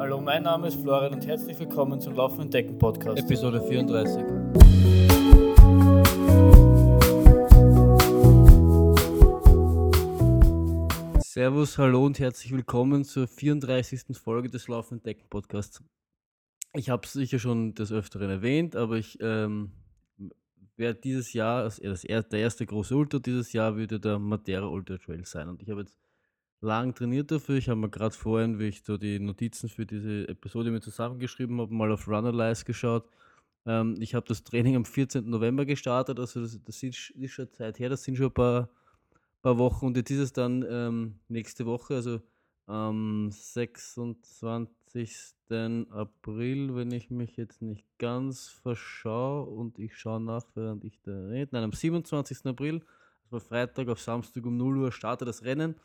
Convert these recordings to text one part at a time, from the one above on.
Hallo, mein Name ist Florian und herzlich willkommen zum Laufenden Decken Podcast. Episode 34. Servus, hallo und herzlich willkommen zur 34. Folge des Laufenden Decken Podcasts. Ich habe es sicher schon des Öfteren erwähnt, aber ich ähm, werde dieses Jahr, das, der erste große Ultra dieses Jahr würde der Matera Ultra Trail sein. Und ich habe jetzt lang trainiert dafür. Ich habe mir gerade vorhin, wie ich so die Notizen für diese Episode mir zusammengeschrieben habe, mal auf Runalyze geschaut. Ähm, ich habe das Training am 14. November gestartet, also das, das ist, schon Zeit her, das sind schon ein paar, paar Wochen und jetzt ist es dann ähm, nächste Woche, also am 26. April, wenn ich mich jetzt nicht ganz verschaue und ich schaue nach, während ich da rede. Nein, am 27. April, also Freitag auf Samstag um 0 Uhr startet das Rennen.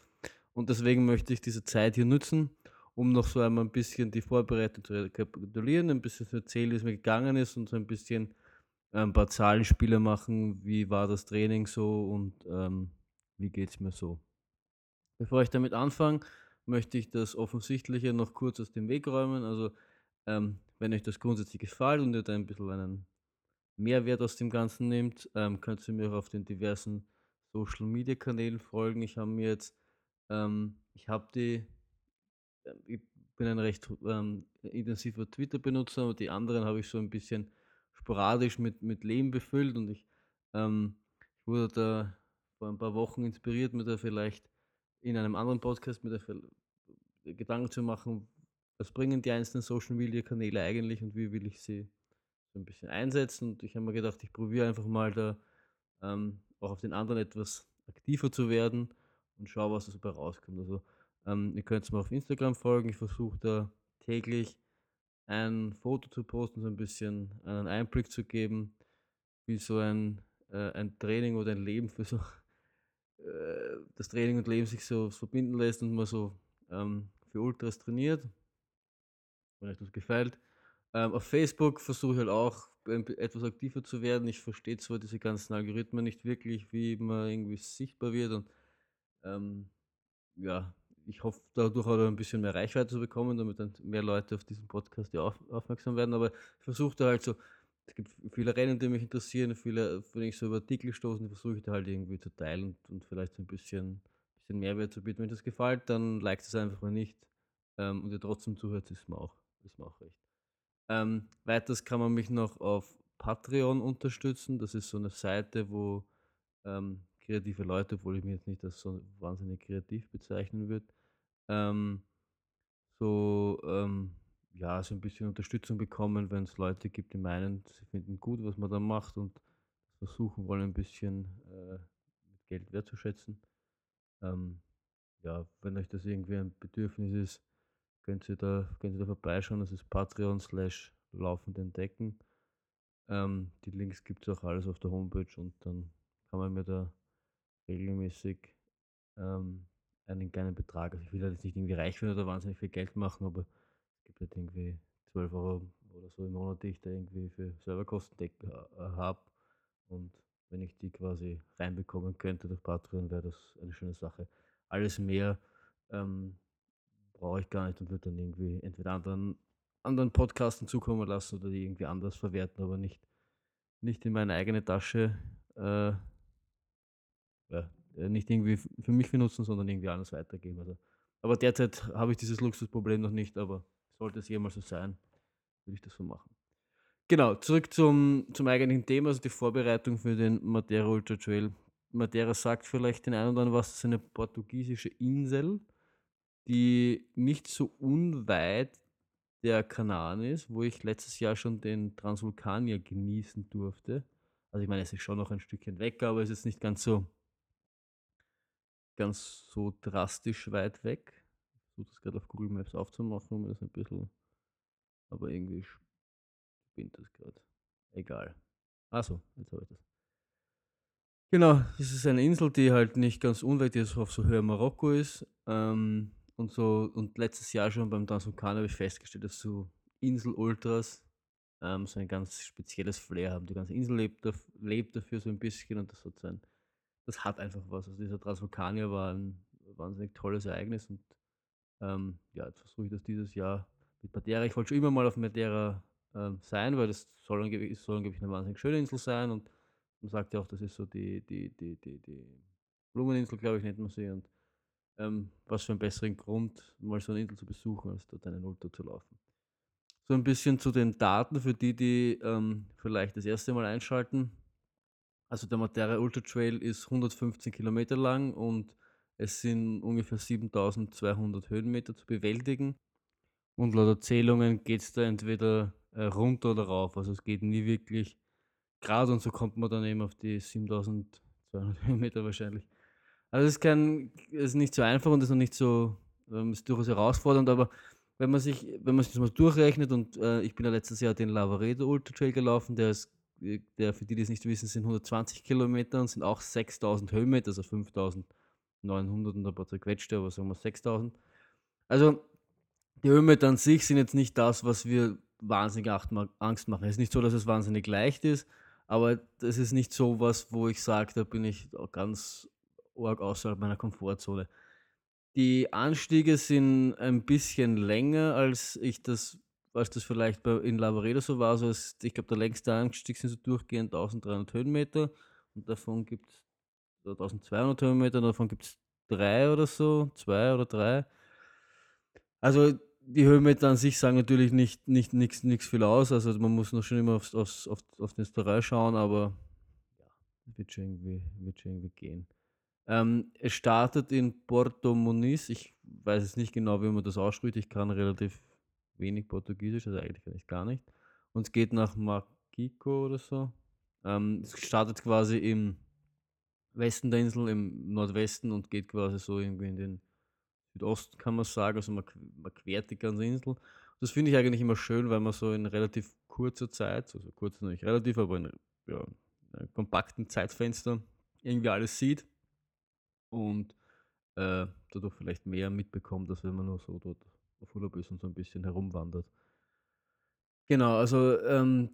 Und deswegen möchte ich diese Zeit hier nutzen, um noch so einmal ein bisschen die Vorbereitung zu rekapitulieren, ein bisschen zu erzählen, wie es mir gegangen ist und so ein bisschen äh, ein paar Zahlenspiele machen, wie war das Training so und ähm, wie geht es mir so. Bevor ich damit anfange, möchte ich das Offensichtliche noch kurz aus dem Weg räumen. Also, ähm, wenn euch das grundsätzlich gefällt und ihr da ein bisschen einen Mehrwert aus dem Ganzen nehmt, ähm, könnt ihr mir auch auf den diversen Social Media Kanälen folgen. Ich habe mir jetzt ähm, ich habe die, äh, ich bin ein recht ähm, intensiver Twitter-Benutzer, aber die anderen habe ich so ein bisschen sporadisch mit, mit Leben befüllt und ich, ähm, ich wurde da vor ein paar Wochen inspiriert, mir da vielleicht in einem anderen Podcast mit der Gedanken zu machen, was bringen die einzelnen Social Media Kanäle eigentlich und wie will ich sie so ein bisschen einsetzen. Und ich habe mir gedacht, ich probiere einfach mal da ähm, auch auf den anderen etwas aktiver zu werden und schaue, was dabei rauskommt. Also ähm, ihr könnt mir auf Instagram folgen. Ich versuche da täglich ein Foto zu posten, so ein bisschen einen Einblick zu geben, wie so ein, äh, ein Training oder ein Leben für so äh, das Training und Leben sich so, verbinden lässt und man so ähm, für Ultras trainiert. Wenn euch das gefällt. Ähm, auf Facebook versuche ich halt auch etwas aktiver zu werden. Ich verstehe zwar diese ganzen Algorithmen nicht wirklich, wie man irgendwie sichtbar wird und ähm, ja, ich hoffe dadurch auch ein bisschen mehr Reichweite zu bekommen, damit dann mehr Leute auf diesen Podcast ja auf, aufmerksam werden. Aber ich versuche da halt so, es gibt viele Rennen, die mich interessieren, viele, wenn ich so über Artikel stoße, versuche ich da halt irgendwie zu teilen und, und vielleicht so ein bisschen, bisschen Mehrwert zu bieten. Wenn das gefällt, dann liked es einfach mal nicht. Ähm, und ihr trotzdem zuhört, ist mir auch, ist mir auch recht. Ähm, weiters kann man mich noch auf Patreon unterstützen. Das ist so eine Seite, wo ähm, kreative Leute, obwohl ich mich jetzt nicht als so wahnsinnig kreativ bezeichnen würde, ähm, so ähm, ja, so ein bisschen Unterstützung bekommen, wenn es Leute gibt, die meinen, sie finden gut, was man da macht und versuchen wollen, ein bisschen äh, Geld wertzuschätzen. Ähm, ja, wenn euch das irgendwie ein Bedürfnis ist, könnt ihr da, könnt ihr da vorbeischauen. Das ist Patreon slash laufend entdecken. Ähm, die Links gibt es auch alles auf der Homepage und dann kann man mir da regelmäßig ähm, einen kleinen Betrag. Also ich will halt jetzt nicht irgendwie reich werden oder wahnsinnig viel Geld machen, aber es gibt halt irgendwie 12 Euro oder so im Monat, die ich da irgendwie für Serverkosten äh, habe. Und wenn ich die quasi reinbekommen könnte durch Patreon, wäre das eine schöne Sache. Alles mehr ähm, brauche ich gar nicht und würde dann irgendwie entweder anderen, anderen Podcasten zukommen lassen oder die irgendwie anders verwerten, aber nicht, nicht in meine eigene Tasche äh, ja, äh, nicht irgendwie für mich benutzen, sondern irgendwie anders weitergeben. Also, aber derzeit habe ich dieses Luxusproblem noch nicht, aber sollte es jemals so sein, würde ich das so machen. Genau, zurück zum, zum eigentlichen Thema, also die Vorbereitung für den Madeira Ultra Trail. Madeira sagt vielleicht den einen oder anderen was, das ist eine portugiesische Insel, die nicht so unweit der Kanaren ist, wo ich letztes Jahr schon den Transvulkanier genießen durfte. Also ich meine, es ist schon noch ein Stückchen weg, aber es ist nicht ganz so ganz so drastisch weit weg. Ich versuche das gerade auf Google Maps aufzumachen, um das ein bisschen. Aber irgendwie spinnt das gerade. Egal. Achso, jetzt habe ich das. Genau, das ist eine Insel, die halt nicht ganz unweit ist, auf so Höhe Marokko ist. Ähm, und so, und letztes Jahr schon beim Transvulkan habe ich festgestellt, dass so Insel-Ultras ähm, so ein ganz spezielles Flair haben. Die ganze Insel lebt, lebt dafür so ein bisschen und das hat so ein das hat einfach was. Also dieser Transvulkanier war ein wahnsinnig tolles Ereignis und ähm, ja, jetzt versuche ich das dieses Jahr mit Madeira. Ich wollte schon immer mal auf Madeira ähm, sein, weil das soll, soll angeblich eine wahnsinnig schöne Insel sein und man sagt ja auch, das ist so die, die, die, die, die Blumeninsel, glaube ich, nennt man sie. Und ähm, was für einen besseren Grund, mal so eine Insel zu besuchen, als dort einen Ultra zu laufen. So ein bisschen zu den Daten für die, die ähm, vielleicht das erste Mal einschalten. Also der Matera Ultra Trail ist 115 Kilometer lang und es sind ungefähr 7200 Höhenmeter zu bewältigen. Und laut Erzählungen geht es da entweder äh, runter oder rauf. Also es geht nie wirklich gerade und so kommt man dann eben auf die 7200 Höhenmeter wahrscheinlich. Also es ist, kein, es ist nicht so einfach und es ist noch nicht so, ähm, ist durchaus herausfordernd, aber wenn man sich, wenn man sich das mal durchrechnet und äh, ich bin ja letztes Jahr den Lavaredo Ultra Trail gelaufen, der ist, der für die, die es nicht wissen, sind 120 Kilometer und sind auch 6000 Höhenmeter, also 5900 und ein paar zerquetschte, aber sagen wir 6000. Also die Höhenmeter an sich sind jetzt nicht das, was wir wahnsinnig Angst machen. Es ist nicht so, dass es wahnsinnig leicht ist, aber das ist nicht so was, wo ich sage, da bin ich ganz arg außerhalb meiner Komfortzone. Die Anstiege sind ein bisschen länger, als ich das, als das vielleicht bei, in Lavaredo so war. Also es, ich glaube, der längste Anstieg sind so durchgehend 1300 Höhenmeter und davon gibt es 1200 Höhenmeter und davon gibt es drei oder so, zwei oder drei. Also die Höhenmeter an sich sagen natürlich nicht nicht nichts nichts viel aus. Also man muss noch schon immer aufs, aufs, auf, auf den Terrain schauen, aber ja, wird schon irgendwie, wird schon irgendwie gehen. Ähm, es startet in Porto Muniz. Ich weiß es nicht genau, wie man das ausspricht. Ich kann relativ wenig Portugiesisch, also eigentlich ich gar nicht. Und es geht nach Makiko oder so. Ähm, es startet quasi im Westen der Insel, im Nordwesten und geht quasi so irgendwie in den Südosten, kann man sagen. Also man, man quert die ganze Insel. Das finde ich eigentlich immer schön, weil man so in relativ kurzer Zeit, also kurz nicht relativ, aber in ja, einem kompakten Zeitfenster irgendwie alles sieht und äh, dadurch vielleicht mehr mitbekommt, als wenn man nur so dort auf Urlaub ist und so ein bisschen herumwandert. Genau, also ähm,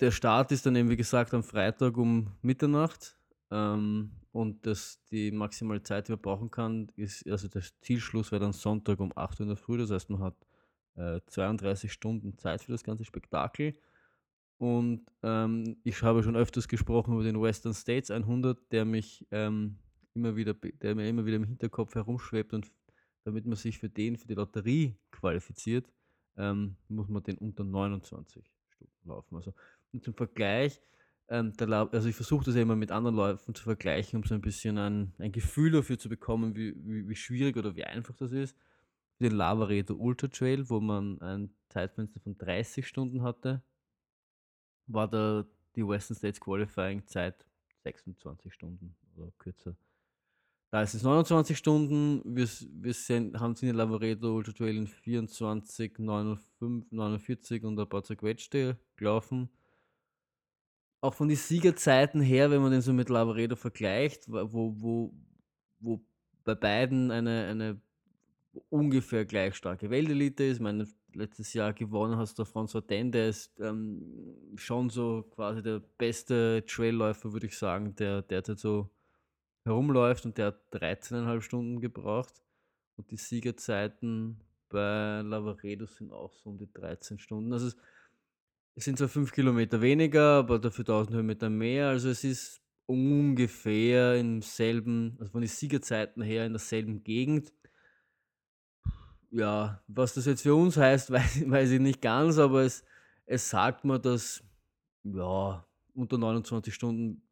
der Start ist dann eben, wie gesagt, am Freitag um Mitternacht. Ähm, und das, die maximale Zeit, die man brauchen kann, ist, also der Zielschluss wäre dann Sonntag um 8 Uhr in der Früh. Das heißt, man hat äh, 32 Stunden Zeit für das ganze Spektakel. Und ähm, ich habe schon öfters gesprochen über den Western States 100, der mich ähm, immer wieder, der mir immer wieder im Hinterkopf herumschwebt und damit man sich für den, für die Lotterie qualifiziert, ähm, muss man den unter 29 Stunden laufen. Also zum Vergleich, ähm, also ich versuche das ja immer mit anderen Läufen zu vergleichen, um so ein bisschen ein, ein Gefühl dafür zu bekommen, wie, wie, wie schwierig oder wie einfach das ist. Den Lavaredo Ultra Trail, wo man ein Zeitfenster von 30 Stunden hatte, war da die Western States Qualifying Zeit 26 Stunden oder kürzer. Da ist es 29 Stunden. Wir, wir sind, haben sie in Lavaredo Ultra Trail in 24, 59, 49 und ein paar zerquetschte gelaufen. Auch von den Siegerzeiten her, wenn man den so mit Lavaredo vergleicht, wo, wo, wo bei beiden eine, eine ungefähr gleich starke Weltelite ist. Meine, letztes Jahr gewonnen hast du François Den, der ist ähm, schon so quasi der beste Trailläufer, würde ich sagen, der derzeit so herumläuft und der hat 13,5 Stunden gebraucht. Und die Siegerzeiten bei Lavaredo sind auch so um die 13 Stunden. Also es, es sind zwar 5 Kilometer weniger, aber dafür 1000 Höhenmeter mehr. Also es ist ungefähr im selben, also von den Siegerzeiten her in derselben Gegend. Ja, was das jetzt für uns heißt, weiß, weiß ich nicht ganz, aber es, es sagt mir, dass ja, unter 29 Stunden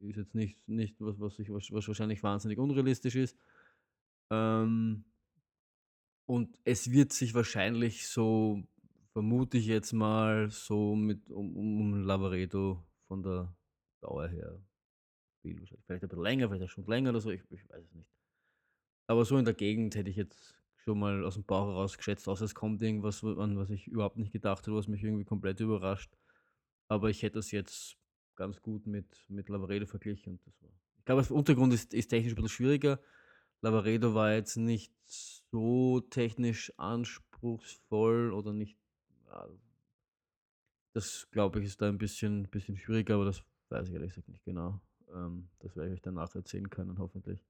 ist jetzt nicht, nicht was, was, ich, was, wahrscheinlich wahnsinnig unrealistisch ist. Ähm, und es wird sich wahrscheinlich so, vermute ich jetzt mal, so mit um, um Lavaredo von der Dauer her. Vielleicht ein bisschen länger, vielleicht Stunde länger oder so, ich, ich weiß es nicht. Aber so in der Gegend hätte ich jetzt schon mal aus dem Bauch heraus geschätzt, außer es kommt irgendwas, an was ich überhaupt nicht gedacht habe, was mich irgendwie komplett überrascht. Aber ich hätte das jetzt ganz gut mit, mit Lavaredo verglichen. Und das war. Ich glaube, der Untergrund ist, ist technisch ein bisschen schwieriger. Lavaredo war jetzt nicht so technisch anspruchsvoll oder nicht. Das glaube ich ist da ein bisschen, bisschen schwieriger, aber das weiß ich ehrlich gesagt nicht genau. Ähm, das werde ich euch danach erzählen können, hoffentlich.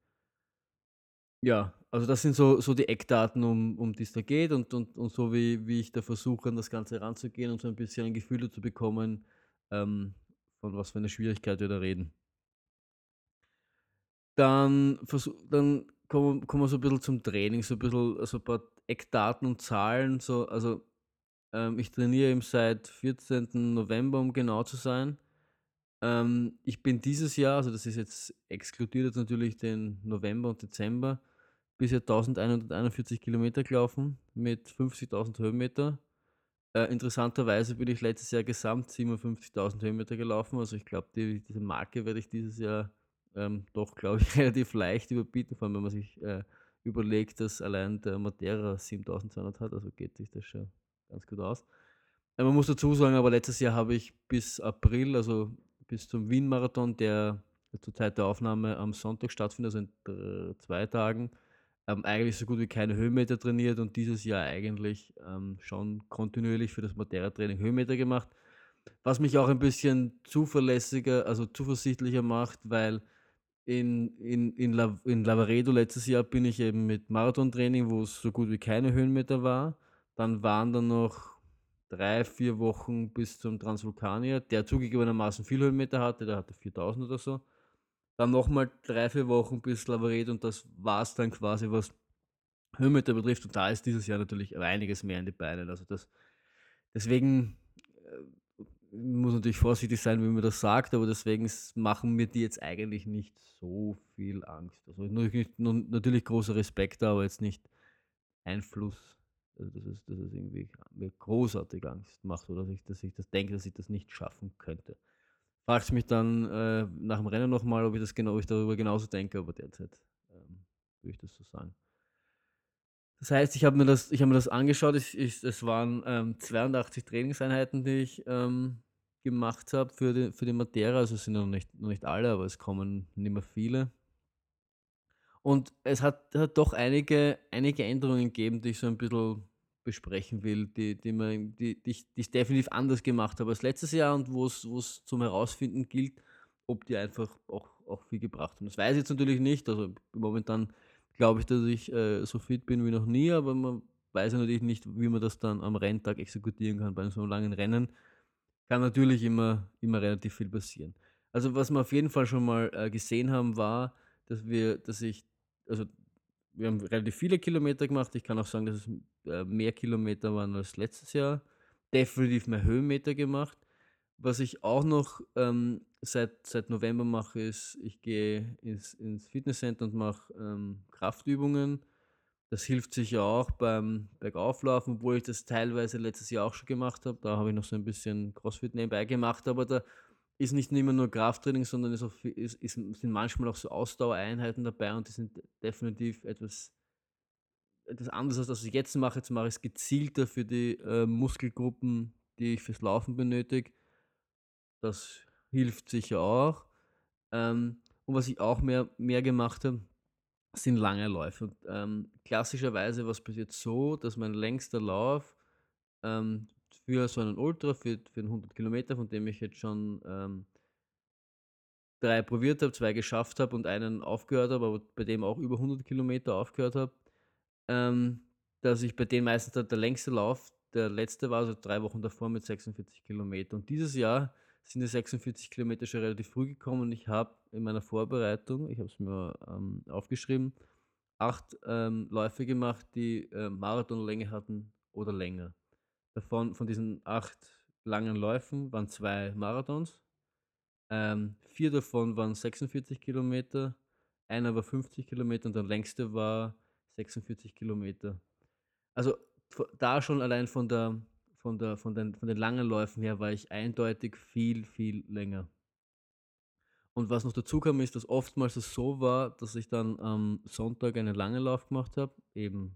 Ja, also das sind so so die Eckdaten, um um die es da geht und und und so wie wie ich da versuche, an das Ganze ranzugehen und so ein bisschen ein Gefühl dazu bekommen, ähm, von was für 'ner Schwierigkeit wir da reden. Dann dann kommen kommen wir so 'n bisschen zum Training, so 'n bisschen so 'n paar Eckdaten und Zahlen, so also, ähm, ich trainiere eben seit 14. November, um genau zu sein. Ähm, ich bin dieses Jahr also das ist jetzt exkludiert jetzt natürlich den November und Dezember, bisher 1.141 Kilometer gelaufen mit 50.000 Höhenmeter. Äh, interessanterweise bin ich letztes Jahr gesamt 57.000 Höhenmeter gelaufen. Also, ich glaube, die diese Marke werde ich dieses Jahr, ähm, doch, glaube ich, relativ leicht überbieten, vor allem, wenn man sich, äh, überlegt, dass allein der Matera 7.200 hat, also geht sich das schon ganz gut aus. Ja, man muss dazu sagen, aber letztes Jahr habe ich bis April, also bis zum Wien-Marathon, der zur Zeit der Aufnahme am Sonntag stattfindet, also in 2 Tagen, ähm, eigentlich so gut wie keine Höhenmeter trainiert und dieses Jahr eigentlich, ähm, schon kontinuierlich für das Matera-Training Höhenmeter gemacht, was mich auch ein bisschen zuverlässiger also zuversichtlicher macht, weil in in in Lav in Lavaredo letztes Jahr bin ich eben mit Marathontraining, wo es so gut wie keine Höhenmeter war. Dann waren da noch 3, 4 Wochen bis zum Transvulkanier, der zugegebenermaßen viel Höhenmeter hatte, der hatte 4.000 oder so. Dann noch mal 3, 4 Wochen bis Lavaredo und das war's dann quasi, was Höhenmeter betrifft und da ist dieses Jahr natürlich einiges mehr in die Beine. Also das deswegen, äh, muss natürlich vorsichtig sein, wie man das sagt, aber deswegen machen mir die jetzt eigentlich nicht so viel Angst. Also natürlich natürlich großer Respekt aber jetzt nicht Einfluss, also dass es dass es irgendwie mir großartig Angst macht oder dass ich dass ich das denke, dass ich das nicht schaffen könnte. Fragst mich dann, äh, nach dem Rennen noch mal, ob ich das genau ob ich darüber genauso denke, aber derzeit, ähm, würde ich das so sagen. Das heißt, ich habe mir das ich habe mir das angeschaut. Ich ich es waren, ähm, 82 Trainingseinheiten, die ich, ähm, gemacht habe für den für den Matera. Also, es sind noch nicht noch nicht alle, aber es kommen nicht mehr viele. Und es hat hat doch einige einige Änderungen gegeben, die ich so ein bisschen besprechen will, die die man die die ich die ich definitiv anders gemacht habe als letztes Jahr und wo's wo's zum Herausfinden gilt, ob die einfach auch auch viel gebracht haben. Das weiß ich jetzt natürlich nicht. Also, momentan glaube ich, dass ich, äh, so fit bin wie noch nie, aber man weiß ja natürlich nicht, wie man das dann am Renntag exekutieren kann bei so 'nem langen Rennen. Kann natürlich immer immer relativ viel passieren. Also, was wir auf jeden Fall schon mal, äh, gesehen haben, war, dass wir dass ich also, wir haben relativ viele Kilometer gemacht. Ich kann auch sagen, dass es, äh, mehr Kilometer waren als letztes Jahr. Definitiv mehr Höhenmeter gemacht. Was ich auch noch, ähm, seit seit November mache, ist, ich gehe ins ins Fitnesscenter und mache, ähm, Kraftübungen. Das hilft sicher auch beim Bergauflaufen, obwohl ich das teilweise letztes Jahr auch schon gemacht habe. Da habe ich noch so ein bisschen CrossFit nebenbei gemacht, aber da ist nicht immer nur Krafttraining, sondern ist auch ist ist sind manchmal auch so Ausdauereinheiten dabei und die sind definitiv etwas etwas anderes, als das ich jetzt mache. Jetzt mache ich's gezielter für die, äh, Muskelgruppen, die ich fürs Laufen benötige. Das hilft sicher auch. Ähm, und was ich auch mehr mehr gemacht habe, sind lange Läufe. Und, ähm, klassischerweise bis jetzt so, dass mein längster Lauf, ähm, für so einen Ultra, für für 'n 100 Kilometer, von dem ich jetzt schon, ähm 3 probiert habe, 2 geschafft habe und einen aufgehört habe, aber bei dem auch über 100 Kilometer aufgehört habe, ähm, dass ich bei denen meistens der der längste Lauf der letzte war, also 3 Wochen davor mit 46 Kilometer. Und dieses Jahr sind die 46 Kilometer schon relativ früh gekommen und ich habe in meiner Vorbereitung ich habe es mir, ähm, aufgeschrieben, 8, ähm, Läufe gemacht, die, ähm, Marathonlänge hatten oder länger. Davon von diesen 8 langen Läufen waren 2 Marathons. Ähm, 4 davon waren 46 Kilometer, einer war 50 Kilometer und der längste war 46 Kilometer. Also, da schon allein von der von der von den von den langen Läufen her war ich eindeutig viel, viel länger. Und was noch dazu kam, ist, dass oftmals es so war, dass ich dann am Sonntag einen langen Lauf gemacht habe, eben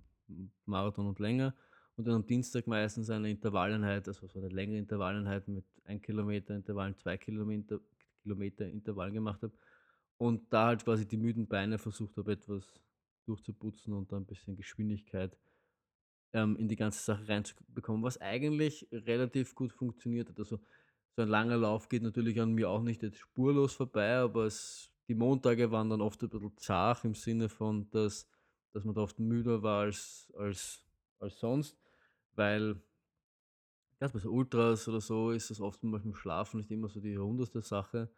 Marathon und länger, und dann am Dienstag meistens eine Intervalleinheit, also so 'ne längere Intervalleinheit mit 1 Kilometer Intervallen, 2 Kilometer Kilometer Intervallen gemacht habe und da halt quasi die müden Beine versucht habe, etwas durchzuputzen und da 'n bisschen Geschwindigkeit, ähm, in die ganze Sache reinzubekommen, was eigentlich relativ gut funktioniert hat. Also, so ein langer Lauf geht natürlich an mir auch nicht jetzt spurlos vorbei, aber es die Montage waren dann oft ein bisschen zart im Sinne von, dass dass man da oft müder war als, als, als sonst, weil gerade bei so Ultras oder so ist das oft mit dem Schlafen nicht immer so die rundeste Sache.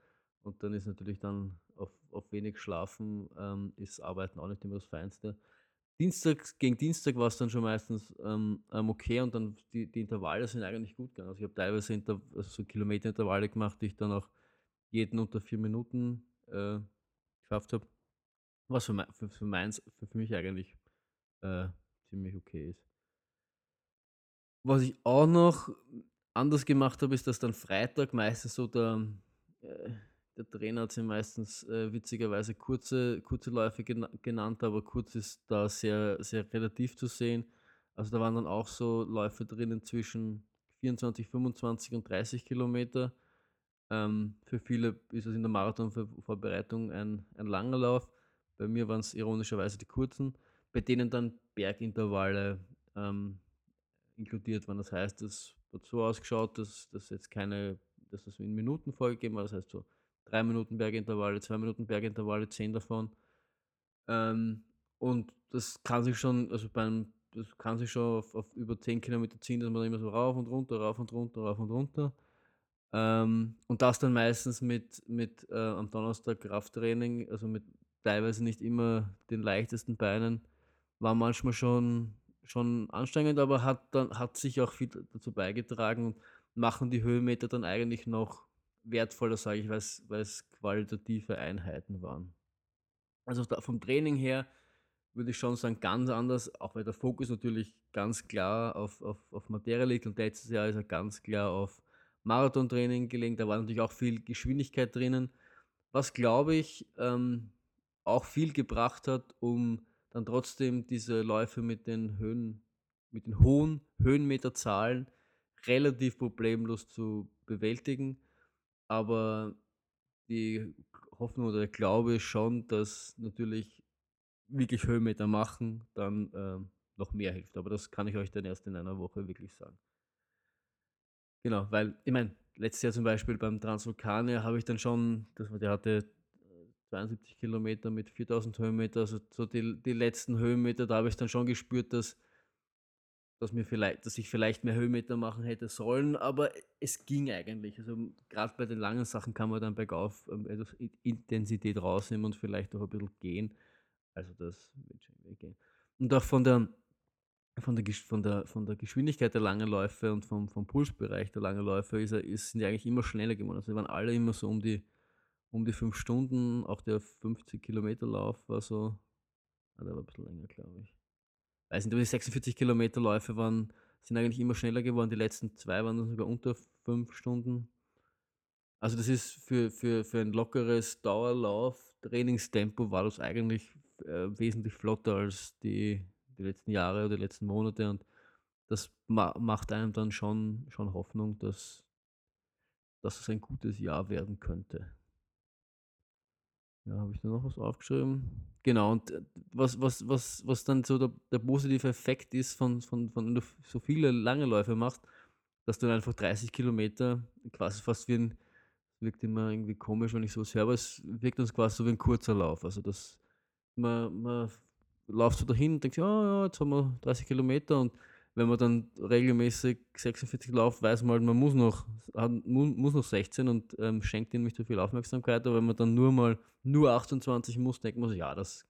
Und dann ist natürlich dann auf, auf wenig Schlafen ähm, ist Arbeiten auch nicht immer das Feinste. Dienstag gegen Dienstag war es dann schon meistens ähm, ähm, okay und dann die, die Intervalle sind eigentlich gut gegangen. Also ich habe teilweise Inter also so Kilometerintervalle gemacht, die ich dann auch jeden unter vier Minuten äh, geschafft habe. Was für, mein, für, für, meins, für, für mich eigentlich äh, ziemlich okay ist. Was ich auch noch anders gemacht habe, ist, dass dann Freitag meistens so der, äh, der Trainer hat sie meistens äh, witzigerweise kurze, kurze Läufe gena genannt, aber kurz ist da sehr, sehr relativ zu sehen. Also da waren dann auch so Läufe drinnen zwischen 24, 25 und 30 Kilometer. Ähm, für viele ist es in der Marathonvorbereitung ein, ein langer Lauf. Bei mir waren es ironischerweise die kurzen, bei denen dann Bergintervalle ähm, inkludiert waren. Das heißt, es hat so ausgeschaut, dass das jetzt keine, dass das in Minuten vorgegeben war. Das heißt so drei Minuten Bergintervalle, zwei Minuten Bergintervalle, zehn davon. Ähm, und das kann sich schon, also beim, das kann sich schon auf, auf über zehn Kilometer ziehen, dass man immer so rauf und runter, rauf und runter, rauf und runter. Ähm, und das dann meistens mit, mit äh, am Donnerstag Krafttraining, also mit teilweise nicht immer den leichtesten Beinen, war manchmal schon, schon anstrengend, aber hat dann hat sich auch viel dazu beigetragen und machen die Höhenmeter dann eigentlich noch wertvoller, sage ich, weil es qualitative Einheiten waren. Also vom Training her würde ich schon sagen, ganz anders, auch weil der Fokus natürlich ganz klar auf, auf, auf Materie liegt und letztes Jahr ist er ganz klar auf Marathontraining gelenkt. Da war natürlich auch viel Geschwindigkeit drinnen, was glaube ich ähm, auch viel gebracht hat, um dann trotzdem diese Läufe mit den Höhen, mit den hohen Höhenmeterzahlen relativ problemlos zu bewältigen. Aber die Hoffnung oder der Glaube ist schon, dass natürlich wirklich Höhenmeter machen dann ähm, noch mehr hilft. Aber das kann ich euch dann erst in einer Woche wirklich sagen. Genau, weil, ich meine, letztes Jahr zum Beispiel beim Transvulkanier habe ich dann schon, das, der hatte 72 Kilometer mit 4000 Höhenmeter, also so die, die letzten Höhenmeter, da habe ich dann schon gespürt, dass, dass, mir vielleicht, dass ich vielleicht mehr Höhenmeter machen hätte sollen, aber es ging eigentlich. Also gerade bei den langen Sachen kann man dann bergauf ähm, etwas Intensität rausnehmen und vielleicht auch ein bisschen gehen. Also das wird schon gehen. Und auch von der, von der, von der, von der Geschwindigkeit der langen Läufe und vom, vom Pulsbereich der langen Läufe ist, ist, sind die eigentlich immer schneller geworden. Also die waren alle immer so um die um die fünf Stunden. Auch der 50 Kilometer Lauf war so, ah, der war ein bisschen länger, glaube ich. Weiß nicht, aber die 46 Kilometer Läufe waren, sind eigentlich immer schneller geworden. Die letzten zwei waren sogar unter fünf Stunden. Also das ist für, für, für ein lockeres Dauerlauf, Trainingstempo war das eigentlich äh, wesentlich flotter als die, die letzten Jahre oder die letzten Monate und das ma macht einem dann schon, schon Hoffnung, dass, dass es ein gutes Jahr werden könnte. Ja, habe ich da noch was aufgeschrieben? Genau, und äh, was, was, was, was dann so der, der positive Effekt ist, von, von, von wenn du so viele lange Läufe machst, dass du dann einfach 30 Kilometer quasi fast wie ein, wirkt immer irgendwie komisch, wenn ich so höre, aber es wirkt uns quasi so wie ein kurzer Lauf. Also das, man, man läuft so dahin und denkt, ja, ja, jetzt haben wir 30 Kilometer und wenn man dann regelmäßig 46 läuft, weiß man halt, man muss noch, hat, muss noch 16 und ähm, schenkt ihnen nicht so viel Aufmerksamkeit. Aber wenn man dann nur mal nur 28 muss, denkt man sich, ja, das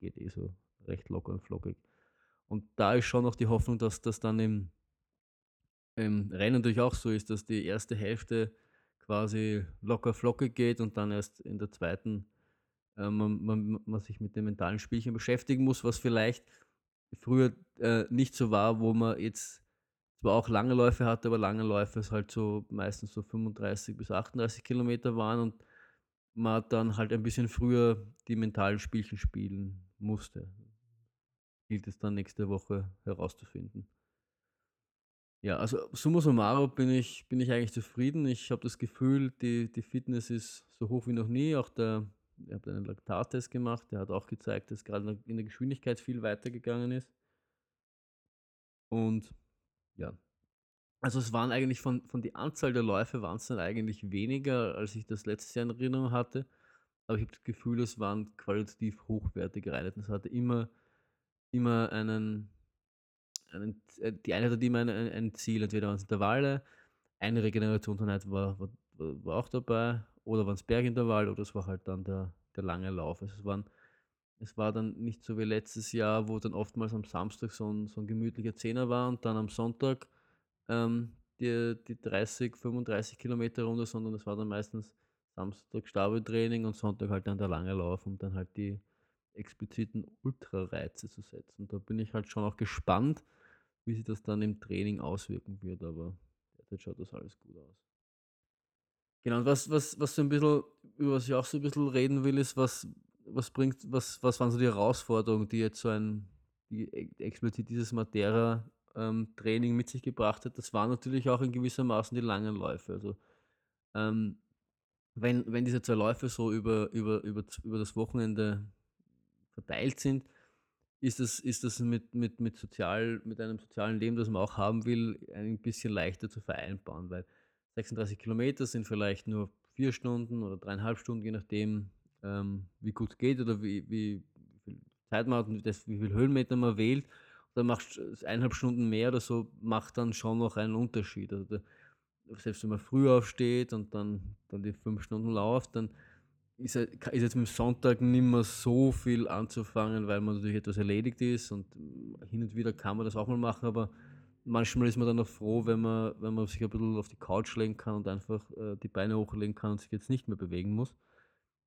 geht eh so recht locker und flockig. Und da ist schon noch die Hoffnung, dass das dann im, im Rennen natürlich auch so ist, dass die erste Hälfte quasi locker flockig geht und dann erst in der zweiten äh, man, man, man sich mit den mentalen Spielchen beschäftigen muss, was vielleicht früher äh, nicht so war, wo man jetzt zwar auch lange Läufe hatte, aber lange Läufe es halt so meistens so 35 bis 38 Kilometer waren und man dann halt ein bisschen früher die mentalen Spielchen spielen musste. Gilt es dann nächste Woche herauszufinden. Ja, also summa summarum bin ich, bin ich eigentlich zufrieden. Ich habe das Gefühl, die, die Fitness ist so hoch wie noch nie. Auch der ich habe einen Laktattest gemacht, der hat auch gezeigt, dass gerade in der Geschwindigkeit viel weitergegangen ist. Und ja, also es waren eigentlich von, von der Anzahl der Läufe waren es dann eigentlich weniger, als ich das letztes Jahr in Erinnerung hatte. Aber ich habe das Gefühl, es waren qualitativ hochwertige Einheiten. Es hatte immer immer einen, einen äh, die Einheit hat immer ein, ein Ziel, entweder waren es Intervalle, eine Regenerationseinheit war, war, war auch dabei, oder waren es Bergintervalle, oder es war halt dann der, der lange Lauf. Also es waren es war dann nicht so wie letztes Jahr, wo dann oftmals am Samstag so ein, so ein gemütlicher Zehner war und dann am Sonntag ähm, die, die 30, 35 Kilometer Runde, sondern es war dann meistens Samstag Stabeltraining und Sonntag halt dann der lange Lauf, um dann halt die expliziten Ultrareize zu setzen. Da bin ich halt schon auch gespannt, wie sich das dann im Training auswirken wird, aber derzeit schaut das alles gut aus. Genau, und was, was, was so ein bisschen, über was ich auch so ein bisschen reden will, ist, was, was bringt, was, was waren so die Herausforderungen, die jetzt so ein, die explizit dieses Matera ähm, Training mit sich gebracht hat? Das waren natürlich auch in gewissermaßen die langen Läufe. Also ähm, wenn, wenn diese zwei Läufe so über, über, über, über das Wochenende verteilt sind, ist das, ist das mit, mit, mit, sozial, mit einem sozialen Leben, das man auch haben will, ein bisschen leichter zu vereinbaren, weil 36 Kilometer sind vielleicht nur vier Stunden oder dreieinhalb Stunden, je nachdem, ähm, wie gut es geht oder wie, wie, viel Zeit man hat und das, wie viel Höhenmeter man wählt. Dann machst du eineinhalb Stunden mehr oder so, macht dann schon noch einen Unterschied. Also der, selbst wenn man früh aufsteht und dann, dann die fünf Stunden läuft, dann ist, ist jetzt mit dem Sonntag nicht mehr so viel anzufangen, weil man natürlich etwas erledigt ist und hin und wieder kann man das auch mal machen, aber manchmal ist man dann auch froh, wenn man, wenn man sich ein bisschen auf die Couch legen kann und einfach äh, die Beine hochlegen kann und sich jetzt nicht mehr bewegen muss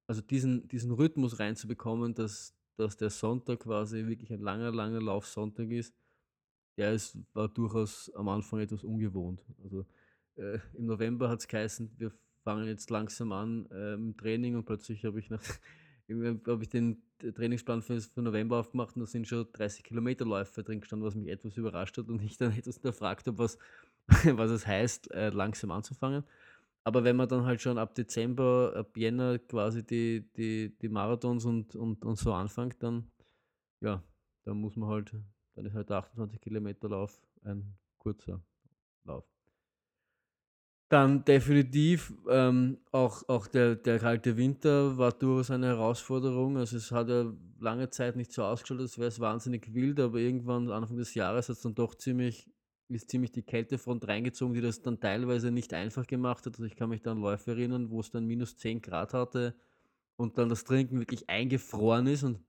also diesen, diesen Rhythmus reinzubekommen, dass, dass der Sonntag quasi wirklich ein langer, langer Laufsonntag ist, der ist, war durchaus am Anfang etwas ungewohnt. Also äh, im November hat es geheißen, wir fangen jetzt langsam an äh, im Training und plötzlich habe ich nach habe ich den Trainingsplan für, für November aufgemacht und da sind schon 30 Kilometer Läufe drin gestanden, was mich etwas überrascht hat und ich dann etwas hinterfragt habe, was, was es heißt, äh, langsam anzufangen. Aber wenn man dann halt schon ab Dezember, ab Jänner quasi die, die, die Marathons und, und, und so anfängt, dann, ja, dann muss man halt, dann ist halt der 28 Kilometer Lauf ein kurzer Lauf. Dann definitiv ähm, auch, auch der, der kalte Winter war durchaus eine Herausforderung. Also es hat ja lange Zeit nicht so ausgeschaut, als wäre es wahnsinnig wild, aber irgendwann Anfang des Jahres hat es dann doch ziemlich ist ziemlich die Kältefront reingezogen, die das dann teilweise nicht einfach gemacht hat. Also ich kann mich da an Läufe erinnern, wo es dann minus 10 Grad hatte und dann das Trinken wirklich eingefroren ist und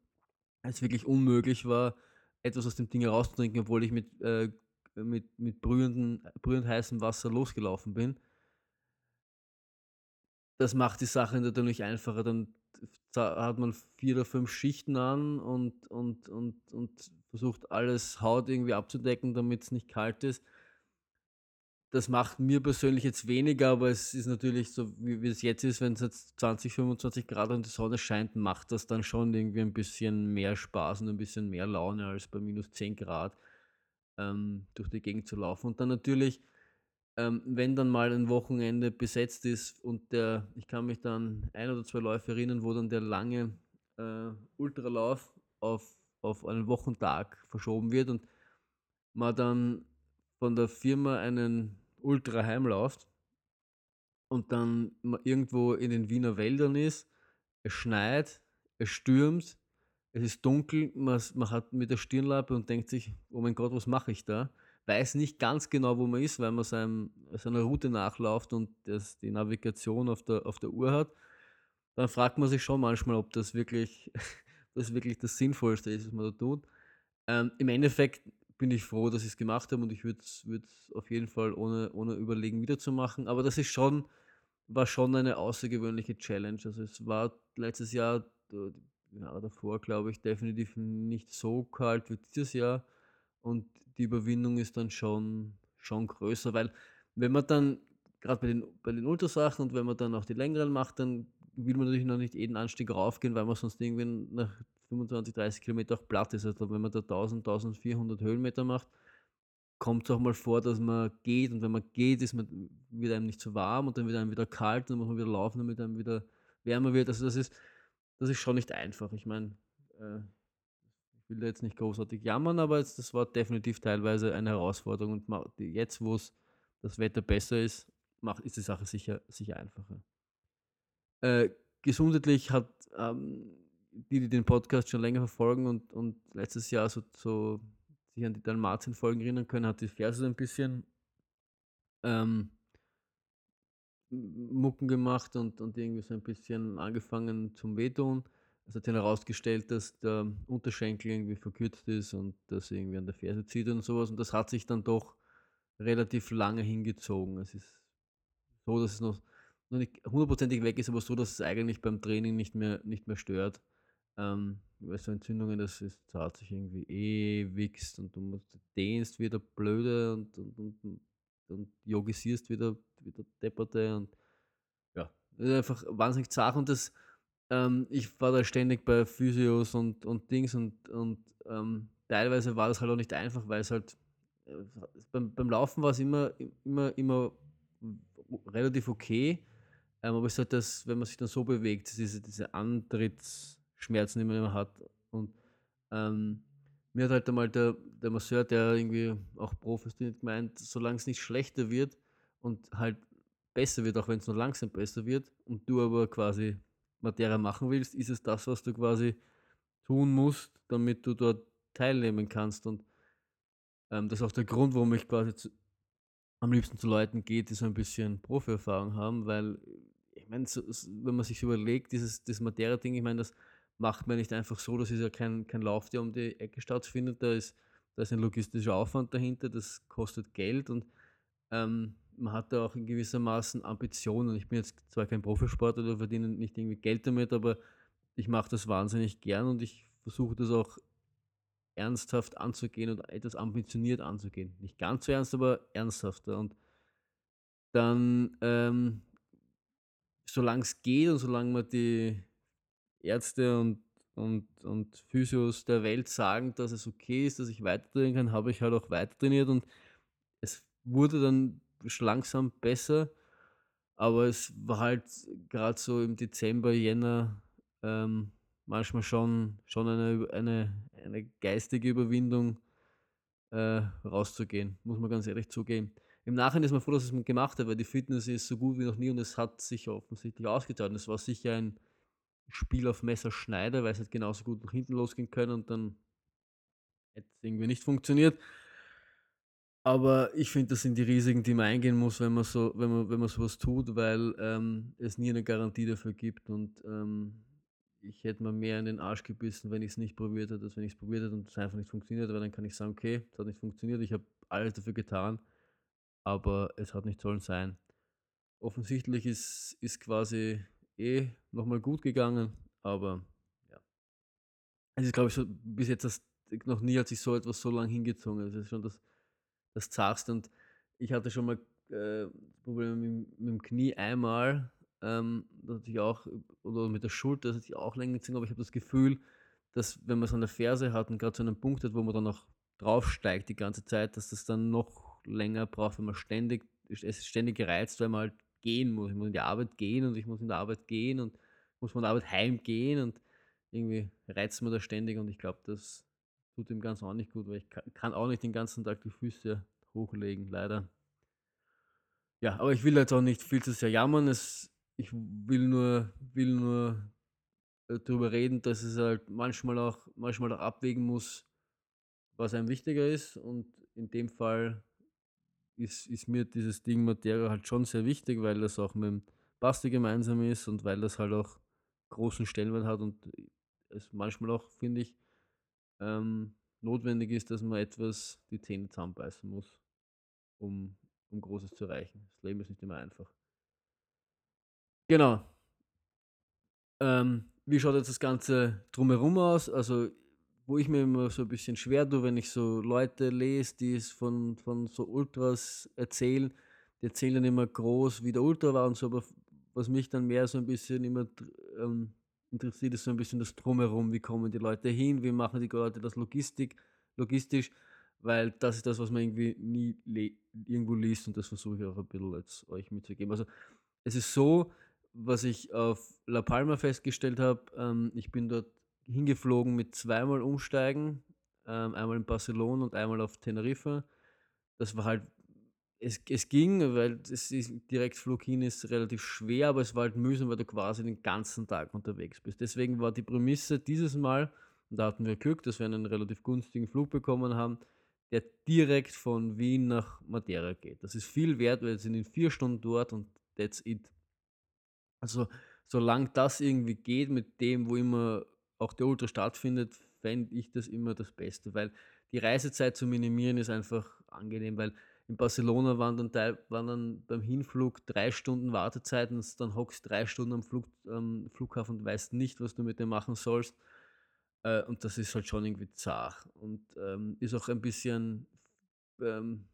es wirklich unmöglich war, etwas aus dem Ding herauszutrinken, obwohl ich mit, äh, mit, mit brühend heißem Wasser losgelaufen bin. Das macht die Sache natürlich einfacher. Dann hat man vier oder fünf Schichten an und, und, und, und versucht alles Haut irgendwie abzudecken, damit es nicht kalt ist. Das macht mir persönlich jetzt weniger, aber es ist natürlich so, wie, wie es jetzt ist, wenn es jetzt 20, 25 Grad und die Sonne scheint, macht das dann schon irgendwie ein bisschen mehr Spaß und ein bisschen mehr Laune als bei minus 10 Grad ähm, durch die Gegend zu laufen. Und dann natürlich, ähm, wenn dann mal ein Wochenende besetzt ist und der, ich kann mich dann ein oder zwei Läufe erinnern, wo dann der lange äh, Ultralauf auf auf einen Wochentag verschoben wird und man dann von der Firma einen Ultra heimläuft und dann irgendwo in den Wiener Wäldern ist, es schneit, es stürmt, es ist dunkel, man, man hat mit der Stirnlappe und denkt sich, oh mein Gott, was mache ich da? Weiß nicht ganz genau, wo man ist, weil man seinem, seiner Route nachläuft und das, die Navigation auf der, auf der Uhr hat. Dann fragt man sich schon manchmal, ob das wirklich das wirklich das Sinnvollste ist, was man da tut. Ähm, Im Endeffekt bin ich froh, dass ich es gemacht habe und ich würde es auf jeden Fall ohne, ohne Überlegen wiederzumachen. Aber das ist schon, war schon eine außergewöhnliche Challenge. Also es war letztes Jahr, ja, davor glaube ich, definitiv nicht so kalt wie dieses Jahr. Und die Überwindung ist dann schon, schon größer, weil wenn man dann, gerade bei den, bei den Ultrasachen und wenn man dann auch die längeren macht, dann will man natürlich noch nicht jeden Anstieg raufgehen, weil man sonst irgendwie nach 25, 30 Kilometer auch platt ist. Also wenn man da 1000, 1400 Höhenmeter macht, kommt es auch mal vor, dass man geht und wenn man geht, ist man, wird einem nicht so warm und dann wird einem wieder kalt und dann muss man wieder laufen, damit einem wieder wärmer wird. Also das ist, das ist schon nicht einfach. Ich meine, äh, will da jetzt nicht großartig jammern, aber jetzt, das war definitiv teilweise eine Herausforderung und jetzt, wo das Wetter besser ist, macht, ist die Sache sicher, sicher einfacher. Äh, gesundheitlich hat, ähm, die, die den Podcast schon länger verfolgen und, und letztes Jahr so, so sich an die Dan Martin-Folgen erinnern können, hat die Ferse ein bisschen ähm, Mucken gemacht und, und irgendwie so ein bisschen angefangen zum Wehtun. Es hat dann herausgestellt, dass der Unterschenkel irgendwie verkürzt ist und das irgendwie an der Ferse zieht und sowas. Und das hat sich dann doch relativ lange hingezogen. Es ist so, dass es noch, noch nicht hundertprozentig weg ist, aber so, dass es eigentlich beim Training nicht mehr, nicht mehr stört. Ähm, weil so Entzündungen, das ist, zahlt sich irgendwie ewigst und du musst, dehnst wieder blöde und, und, und, und yogisierst wieder, wieder depperte und ja, das ist einfach wahnsinnig zart und das, ähm, ich war da ständig bei Physios und, und Dings und, und ähm, teilweise war das halt auch nicht einfach, weil es halt äh, beim, beim Laufen war es immer, immer, immer relativ okay, ähm, aber es ist halt das, wenn man sich dann so bewegt, diese, diese Antrittsschmerzen, die man immer hat. Und ähm, mir hat halt einmal der, der Masseur, der irgendwie auch Profis gemeint, solange es nicht schlechter wird und halt besser wird, auch wenn es nur langsam besser wird und du aber quasi Materie machen willst, ist es das, was du quasi tun musst, damit du dort teilnehmen kannst. Und ähm, das ist auch der Grund, warum ich quasi zu, am liebsten zu Leuten geht, die so ein bisschen Profi-Erfahrung haben, weil ich meine, so, wenn man sich überlegt, dieses das Materie-Ding, ich meine, das macht man nicht einfach so, das ist ja kein, kein Lauf, der um die Ecke stattfindet, da ist, da ist ein logistischer Aufwand dahinter, das kostet Geld und ähm, man hat da auch in gewissermaßen Ambitionen. Ich bin jetzt zwar kein Profisportler oder verdiene nicht irgendwie Geld damit, aber ich mache das wahnsinnig gern und ich versuche das auch ernsthaft anzugehen und etwas ambitioniert anzugehen. Nicht ganz so ernst, aber ernsthafter. Und dann, ähm, solange es geht und solange man die Ärzte und, und, und Physios der Welt sagen, dass es okay ist, dass ich weiter trainieren kann, habe ich halt auch weiter trainiert und es wurde dann langsam besser, aber es war halt gerade so im Dezember, Jänner ähm, manchmal schon, schon eine, eine, eine geistige Überwindung äh, rauszugehen, muss man ganz ehrlich zugeben. Im Nachhinein ist man froh, dass es gemacht hat, weil die Fitness ist so gut wie noch nie und es hat sich offensichtlich ausgezahlt. Es war sicher ein Spiel auf Messerschneider, weil es halt genauso gut nach hinten losgehen können und dann hätte es irgendwie nicht funktioniert. Aber ich finde, das sind die Risiken, die man eingehen muss, wenn man so, wenn man, wenn man sowas tut, weil ähm, es nie eine Garantie dafür gibt. Und ähm, ich hätte mir mehr in den Arsch gebissen, wenn ich es nicht probiert hätte, als wenn ich es probiert hätte und es einfach nicht funktioniert, weil dann kann ich sagen, okay, es hat nicht funktioniert, ich habe alles dafür getan, aber es hat nicht sollen sein. Offensichtlich ist, ist quasi eh nochmal gut gegangen, aber ja. Es ist, glaube ich, so, bis jetzt das, noch nie hat sich so etwas so lange hingezogen. Das ist schon das das zagst. Und ich hatte schon mal äh, Probleme mit, mit, dem Knie einmal, ähm, natürlich auch, oder mit der Schulter, das hat sich auch länger gezogen, aber ich habe das Gefühl, dass wenn man es an der Ferse hat und gerade so einen Punkt hat, wo man dann noch draufsteigt die ganze Zeit, dass das dann noch länger braucht, wenn man ständig, es ist ständig gereizt, weil man halt gehen muss. Ich muss in die Arbeit gehen und ich muss in der Arbeit gehen und muss von der Arbeit heimgehen und irgendwie reizt man da ständig und ich glaube, das tut dem Ganzen auch nicht gut, weil ich kann auch nicht den ganzen Tag die Füße hochlegen, leider. Ja, aber ich will jetzt auch nicht viel zu sehr jammern. Es, ich will nur, will nur äh, darüber reden, dass es halt manchmal auch, manchmal auch abwägen muss, was einem wichtiger ist. Und in dem Fall ist, ist mir dieses Ding Materia halt schon sehr wichtig, weil das auch mit dem Basti gemeinsam ist und weil das halt auch großen Stellenwert hat und es manchmal auch, finde ich, ähm, notwendig ist, dass man etwas die Zähne zusammenbeißen muss, um, um Großes zu erreichen. Das Leben ist nicht immer einfach. Genau. Ähm, wie schaut jetzt das Ganze drumherum aus? Also, wo ich mir immer so ein bisschen schwer tue, wenn ich so Leute lese, die es von, von so Ultras erzählen, die erzählen dann immer groß, wie der Ultra war und so, aber was mich dann mehr so ein bisschen immer ähm, interessiert ist so ein bisschen das Drumherum, wie kommen die Leute hin, wie machen die Leute das Logistik, logistisch, weil das ist das, was man irgendwie nie irgendwo liest und das versuche ich auch ein bisschen jetzt euch mitzugeben. Also es ist so, was ich auf La Palma festgestellt habe, ähm, ich bin dort hingeflogen mit zweimal Umsteigen, ähm, einmal in Barcelona und einmal auf Teneriffa. Das war halt es, es ging, weil es ist, Direktflug hin ist relativ schwer, aber es war halt mühsam, weil du quasi den ganzen Tag unterwegs bist. Deswegen war die Prämisse dieses Mal, und da hatten wir Glück, dass wir einen relativ günstigen Flug bekommen haben, der direkt von Wien nach Madeira geht. Das ist viel wert, weil wir sind in vier Stunden dort und that's it. Also, solange das irgendwie geht mit dem, wo immer auch der Ultra stattfindet, fände ich das immer das Beste, weil die Reisezeit zu minimieren ist einfach angenehm, weil in Barcelona waren dann, teil, waren dann beim Hinflug drei Stunden Wartezeit und dann hockst drei Stunden am Flug, ähm, Flughafen und weißt nicht, was du mit dem machen sollst. Äh, und das ist halt schon irgendwie zart und ähm, ist auch ein bisschen ähm,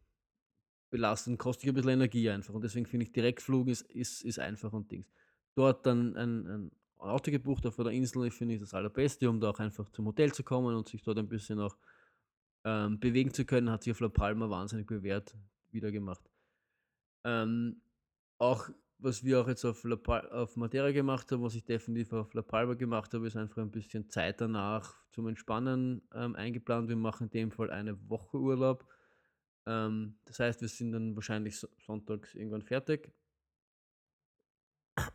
belastend, kostet ein bisschen Energie einfach. Und deswegen finde ich, Direktflug ist, ist, ist einfach und Dings. Dort dann ein, ein Auto gebucht auf der Insel, ich finde ich das allerbeste, um da auch einfach zum Hotel zu kommen und sich dort ein bisschen auch ähm, bewegen zu können, hat sich auf La Palma wahnsinnig bewährt wieder gemacht. Ähm, auch was wir auch jetzt auf, La auf Madeira gemacht haben, was ich definitiv auf La Palma gemacht habe, ist einfach ein bisschen Zeit danach zum Entspannen ähm, eingeplant. Wir machen in dem Fall eine Woche Urlaub. Ähm, das heißt, wir sind dann wahrscheinlich so sonntags irgendwann fertig.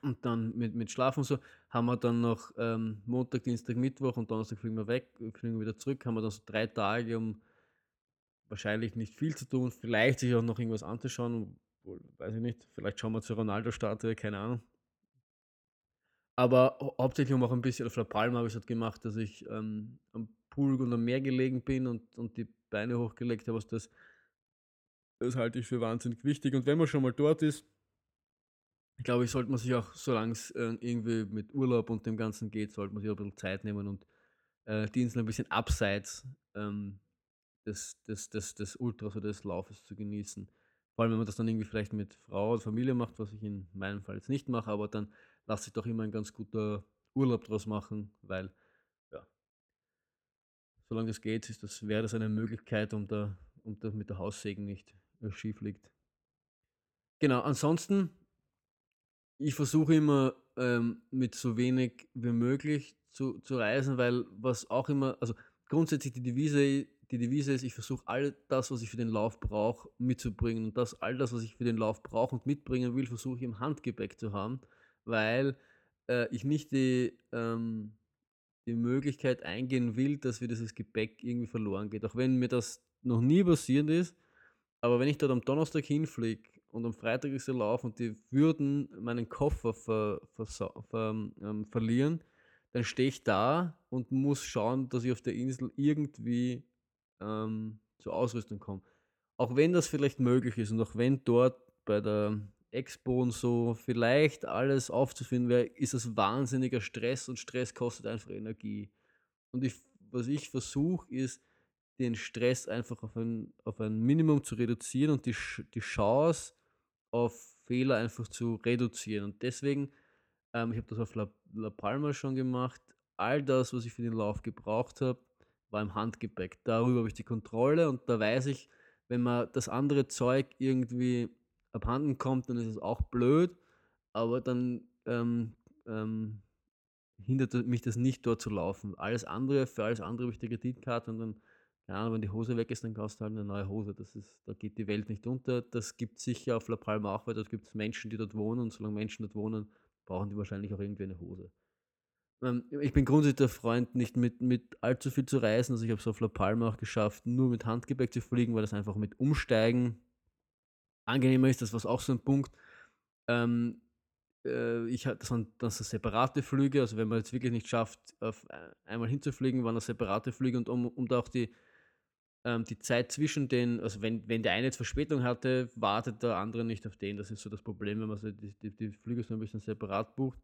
Und dann mit, mit Schlafen so haben wir dann noch ähm, Montag, Dienstag, Mittwoch und Donnerstag fliegen wir weg, fliegen wieder zurück, haben wir dann so drei Tage, um wahrscheinlich nicht viel zu tun, vielleicht sich auch noch irgendwas anzuschauen, weiß ich nicht, vielleicht schauen wir zur Ronaldo-Statue, keine Ahnung. Aber hauptsächlich um auch ein bisschen auf La Palma habe ich es halt gemacht, dass ich ähm, am Pool und am Meer gelegen bin und, und die Beine hochgelegt habe. Also das, das halte ich für wahnsinnig wichtig. Und wenn man schon mal dort ist, glaube ich, sollte man sich auch, solange es äh, irgendwie mit Urlaub und dem Ganzen geht, sollte man sich auch ein bisschen Zeit nehmen und äh, die Insel ein bisschen abseits ähm, des, des, des, des Ultras oder des Laufes zu genießen. Vor allem, wenn man das dann irgendwie vielleicht mit Frau oder Familie macht, was ich in meinem Fall jetzt nicht mache, aber dann lasse ich doch immer ein ganz guter Urlaub draus machen, weil, ja, solange das geht, ist das, wäre das eine Möglichkeit, um da, um da mit der Haussegen nicht äh, schief liegt. Genau, ansonsten ich versuche immer ähm, mit so wenig wie möglich zu, zu reisen, weil was auch immer, also grundsätzlich die Devise, die Devise ist, ich versuche all das, was ich für den Lauf brauche, mitzubringen. Und das, all das, was ich für den Lauf brauche und mitbringen will, versuche ich im Handgepäck zu haben, weil äh, ich nicht die, ähm, die Möglichkeit eingehen will, dass mir dieses Gepäck irgendwie verloren geht. Auch wenn mir das noch nie passiert ist, aber wenn ich dort am Donnerstag hinfliege und am Freitag ist der Lauf und die würden meinen Koffer ver, ver, ver, ähm, verlieren, dann stehe ich da und muss schauen, dass ich auf der Insel irgendwie ähm, zur Ausrüstung komme. Auch wenn das vielleicht möglich ist und auch wenn dort bei der Expo und so vielleicht alles aufzufinden wäre, ist das wahnsinniger Stress und Stress kostet einfach Energie. Und ich, was ich versuche, ist, den Stress einfach auf ein, auf ein Minimum zu reduzieren und die, die Chance auf Fehler einfach zu reduzieren. Und deswegen, ähm, ich habe das auf La, La Palma schon gemacht, all das, was ich für den Lauf gebraucht habe, war im Handgepäck. Darüber habe ich die Kontrolle und da weiß ich, wenn man das andere Zeug irgendwie abhanden kommt, dann ist es auch blöd, aber dann ähm, ähm, hindert mich das nicht dort zu laufen. Alles andere, für alles andere habe ich die Kreditkarte und dann keine Ahnung, wenn die Hose weg ist, dann kaufst du halt eine neue Hose. Das ist, da geht die Welt nicht unter. Das gibt es sicher auf La Palma auch, weil dort gibt es Menschen, die dort wohnen und solange Menschen dort wohnen, brauchen die wahrscheinlich auch irgendwie eine Hose. Ähm, ich bin grundsätzlich der Freund, nicht mit, mit allzu viel zu reisen. Also ich habe es auf La Palma auch geschafft, nur mit Handgepäck zu fliegen, weil das einfach mit Umsteigen angenehmer ist. Das war auch so ein Punkt. Ähm, äh, ich das, das sind separate Flüge, also wenn man es wirklich nicht schafft, auf äh, einmal hinzufliegen, waren das separate Flüge und um, um da auch die ähm, die Zeit zwischen den, also wenn, wenn der eine jetzt Verspätung hatte, wartet der andere nicht auf den. Das ist so das Problem, wenn man so die, die, die Flüge so ein bisschen separat bucht.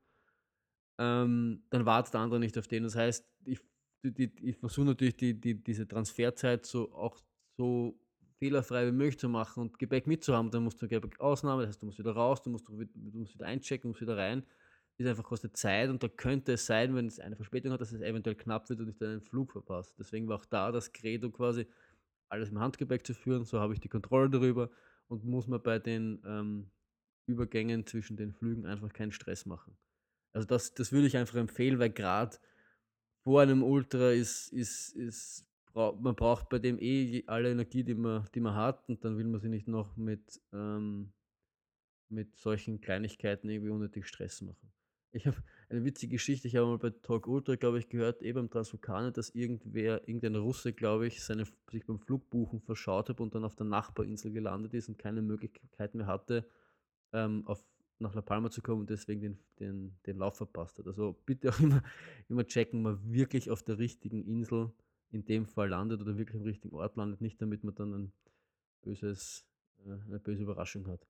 Ähm, dann wartet der andere nicht auf den. Das heißt, ich, die, ich versuche natürlich die, die, diese Transferzeit so auch so fehlerfrei wie möglich zu machen und Gepäck mitzuhaben. Dann musst du Gepäck ausnehmen, das heißt, du musst wieder raus, du musst, du musst wieder einchecken, musst wieder rein. Das einfach kostet Zeit und da könnte es sein, wenn es eine Verspätung hat, dass es eventuell knapp wird und ich dann einen Flug verpasst. Deswegen war auch da das Credo quasi, alles im Handgepäck zu führen. So habe ich die Kontrolle darüber und muss mir bei den ähm, Übergängen zwischen den Flügen einfach keinen Stress machen. Also das, das würde ich einfach empfehlen, weil gerade vor einem Ultra ist, ist, ist man braucht bei dem eh alle Energie, die man, die man hat, und dann will man sich nicht noch mit, ähm, mit solchen Kleinigkeiten irgendwie unnötig Stress machen. Ich habe eine witzige Geschichte, ich habe mal bei Talk Ultra, glaube ich, gehört, eben beim Transvulkaner, dass irgendwer, irgendein Russe, glaube ich, seine, sich beim Flugbuchen verschaut hat und dann auf der Nachbarinsel gelandet ist und keine Möglichkeit mehr hatte, ähm, auf, nach La Palma zu kommen und deswegen den, den, den Lauf verpasst hat. Also bitte auch immer, immer checken, man wirklich auf der richtigen Insel in dem Fall landet oder wirklich am richtigen Ort landet, nicht damit man dann ein böses, äh, eine böse Überraschung hat.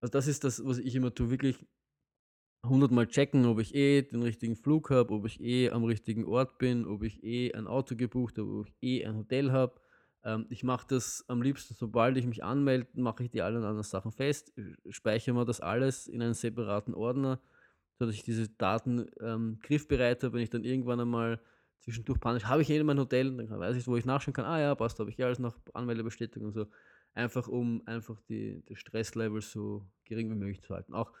Also das ist das, was ich immer tue, wirklich hundertmal checken, ob ich eh den richtigen Flug habe, ob ich eh am richtigen Ort bin, ob ich eh ein Auto gebucht habe, ob ich eh ein Hotel habe. Ähm, ich mache das am liebsten, sobald ich mich anmelde, mache ich die allen anderen Sachen fest, speichere mir das alles in einen separaten Ordner, sodass ich diese Daten ähm, griffbereit habe, wenn ich dann irgendwann einmal zwischendurch panisch, habe ich eh mein Hotel, dann weiß ich, wo ich nachschauen kann, ah ja, passt, habe ich ja alles noch Anmeldebestätigung und so. Einfach um einfach die, das Stresslevel so gering wie möglich zu halten. Auch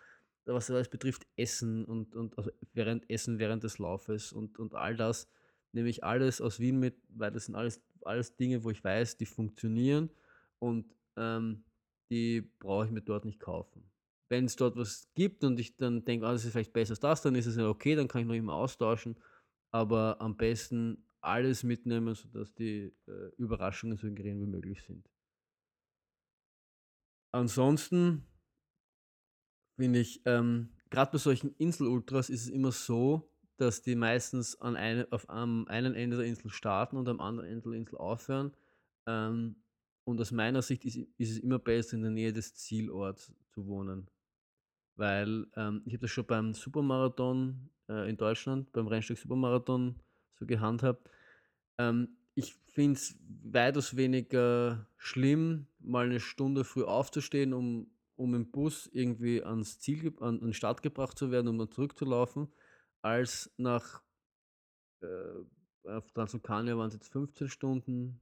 was das betrifft, Essen und, und also während Essen während des Laufes und, und all das, nehme ich alles aus Wien mit, weil das sind alles, alles Dinge, wo ich weiß, die funktionieren und ähm, die brauche ich mir dort nicht kaufen. Wenn es dort was gibt und ich dann denke, ah, das ist vielleicht besser als das, dann ist es ja okay, dann kann ich noch immer austauschen, aber am besten alles mitnehmen, sodass die äh, Überraschungen so gering wie möglich sind. Ansonsten finde ich, ähm, gerade bei solchen Insel-Ultras ist es immer so, dass die meistens an eine, auf am einen Ende der Insel starten und am anderen Ende der Insel aufhören. Ähm, und aus meiner Sicht ist, ist, es immer besser, in der Nähe des Zielorts zu wohnen. Weil ähm, ich habe das schon beim Supermarathon äh, in Deutschland, beim Rennstück Supermarathon so gehandhabt. Ähm, ich finde es weitaus weniger schlimm, mal eine Stunde früh aufzustehen, um um im Bus irgendwie ans Ziel, an, den Start gebracht zu werden, um dann zurückzulaufen, als nach äh, Transvulkania waren es jetzt 15 Stunden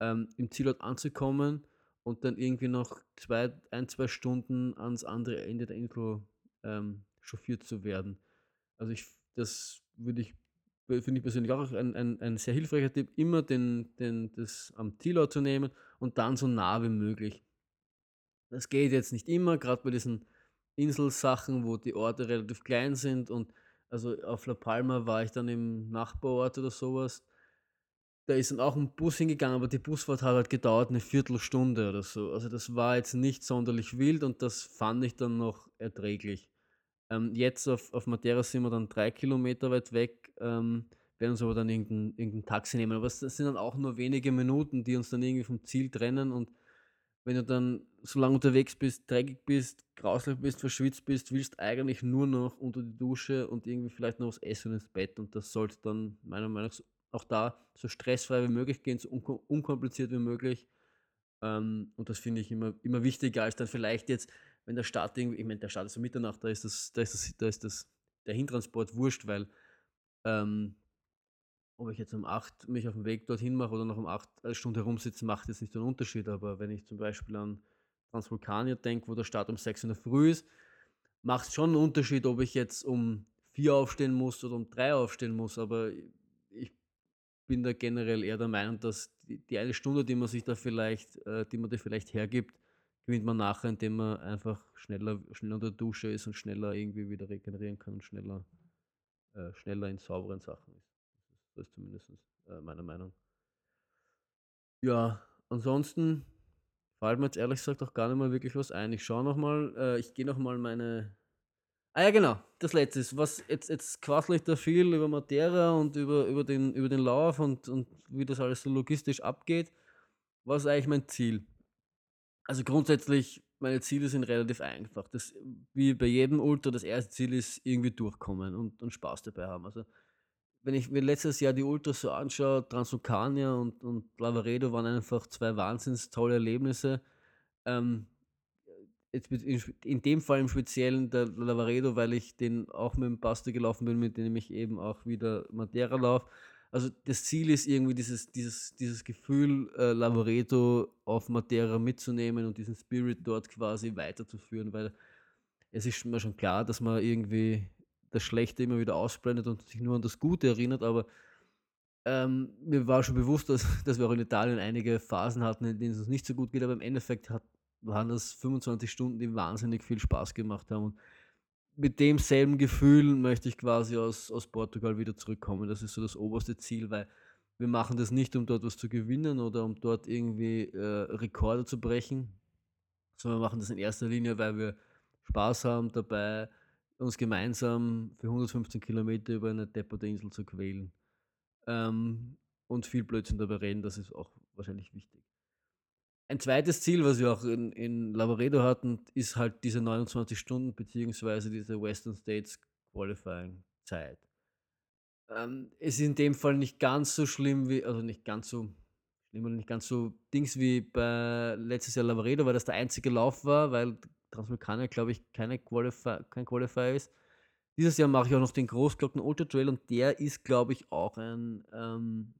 ähm, im Zielort anzukommen und dann irgendwie noch zwei, ein, zwei Stunden ans andere Ende der Insel ähm, chauffiert zu werden. Also ich, das würde ich, finde ich persönlich auch ein, ein, ein sehr hilfreicher Tipp, immer den, den, das am Zielort zu nehmen und dann so nah wie möglich das geht jetzt nicht immer, gerade bei diesen Inselsachen, wo die Orte relativ klein sind und also auf La Palma war ich dann im Nachbarort oder sowas. Da ist dann auch ein Bus hingegangen, aber die Busfahrt hat halt gedauert eine Viertelstunde oder so. Also das war jetzt nicht sonderlich wild und das fand ich dann noch erträglich. Ähm, jetzt auf, auf Matera sind wir dann drei Kilometer weit weg, ähm, werden uns aber dann irgendein, irgendein Taxi nehmen. Aber es sind dann auch nur wenige Minuten, die uns dann irgendwie vom Ziel trennen und wenn du dann so lange unterwegs bist, dreckig bist, grauslich bist, verschwitzt bist, willst eigentlich nur noch unter die Dusche und irgendwie vielleicht noch was essen ins Bett. Und das sollte dann meiner Meinung nach auch da so stressfrei wie möglich gehen, so unkompliziert wie möglich. Ähm, und das finde ich immer, immer wichtiger als dann vielleicht jetzt, wenn der Start irgendwie, ich meine, der Start ist um Mitternacht, da ist das, da ist das, da ist das, der Hintransport wurscht, weil ähm, ob ich jetzt um 8 mich auf den Weg dorthin mache oder noch um 8 Stunden herumsitze, macht jetzt nicht so einen Unterschied. Aber wenn ich zum Beispiel an Transvulkanier denke, wo der Start um 6 Uhr früh ist, macht es schon einen Unterschied, ob ich jetzt um 4 aufstehen muss oder um 3 aufstehen muss. Aber ich bin da generell eher der Meinung, dass die, die eine Stunde, die man sich da vielleicht, äh, die man da vielleicht hergibt, gewinnt man nachher, indem man einfach schneller, schneller unter der Dusche ist und schneller irgendwie wieder regenerieren kann und schneller, äh, schneller in sauberen Sachen ist. Das ist zumindest äh, meine Meinung. Ja, ansonsten fällt mir jetzt ehrlich gesagt auch gar nicht mal wirklich was ein. Ich schaue nochmal, äh, ich gehe nochmal meine. Ah ja, genau, das letzte ist, was jetzt, jetzt quassel ich da viel über Matera und über, über, den, über den Lauf und, und wie das alles so logistisch abgeht. Was ist eigentlich mein Ziel? Also grundsätzlich, meine Ziele sind relativ einfach. Das, wie bei jedem Ultra, das erste Ziel ist irgendwie durchkommen und, und Spaß dabei haben. Also wenn ich mir letztes Jahr die Ultras so anschaue, Transvulkania und, und Lavaredo waren einfach zwei wahnsinns tolle Erlebnisse. Ähm, in dem Fall im Speziellen der Lavaredo, weil ich den auch mit dem Basta gelaufen bin, mit dem ich eben auch wieder Madeira laufe. Also das Ziel ist irgendwie dieses, dieses, dieses Gefühl, äh, Lavaredo auf Madeira mitzunehmen und diesen Spirit dort quasi weiterzuführen, weil es ist mir schon klar, dass man irgendwie das Schlechte immer wieder ausblendet und sich nur an das Gute erinnert, aber ähm, mir war schon bewusst, dass, dass wir auch in Italien einige Phasen hatten, in denen es uns nicht so gut geht, aber im Endeffekt hat, waren das 25 Stunden, die wahnsinnig viel Spaß gemacht haben. Und mit demselben Gefühl möchte ich quasi aus, aus Portugal wieder zurückkommen. Das ist so das oberste Ziel, weil wir machen das nicht, um dort was zu gewinnen oder um dort irgendwie äh, Rekorde zu brechen, sondern wir machen das in erster Linie, weil wir Spaß haben dabei, uns gemeinsam für 115 Kilometer über eine depperte Insel zu quälen. Ähm, und viel Blödsinn dabei reden, das ist auch wahrscheinlich wichtig. Ein zweites Ziel, was wir auch in, in Lavaredo hatten, ist halt diese 29 Stunden beziehungsweise diese Western States Qualifying Zeit. Ähm, es ist in dem Fall nicht ganz so schlimm wie, also nicht ganz so schlimm oder nicht ganz so Dings wie bei letztes Jahr Lavaredo, weil das der einzige Lauf war, weil Transvulkania, glaube ich, keine Qualify, kein Qualifier ist. Dieses Jahr mache ich auch noch den Großglocken Ultra Trail und der ist, glaube ich, auch ein ähm,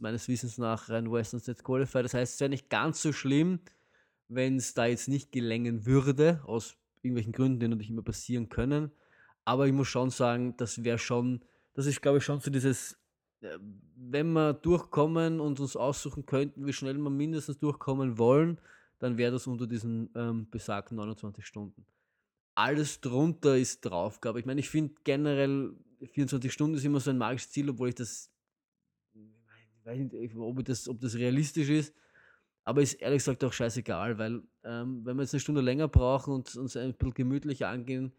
meines Wissens nach ein Western States Qualifier. Das heißt, es wäre nicht ganz so schlimm, wenn es da jetzt nicht gelängen würde, aus irgendwelchen Gründen, die natürlich immer passieren können. Aber ich muss schon sagen, das wäre schon, das ist, glaube ich, schon so dieses, äh, wenn wir durchkommen und uns aussuchen könnten, wie schnell wir mindestens durchkommen wollen, dann wäre das unter diesen ähm, besagten 29 Stunden. Alles drunter ist drauf, glaube ich. Ich meine, ich finde generell 24 Stunden ist immer so ein magisches Ziel, obwohl ich das ich weiß nicht, ob das, ob das realistisch ist, aber ist ehrlich gesagt auch scheißegal, weil ähm, wenn wir jetzt eine Stunde länger brauchen und uns ein bisschen gemütlicher angehen,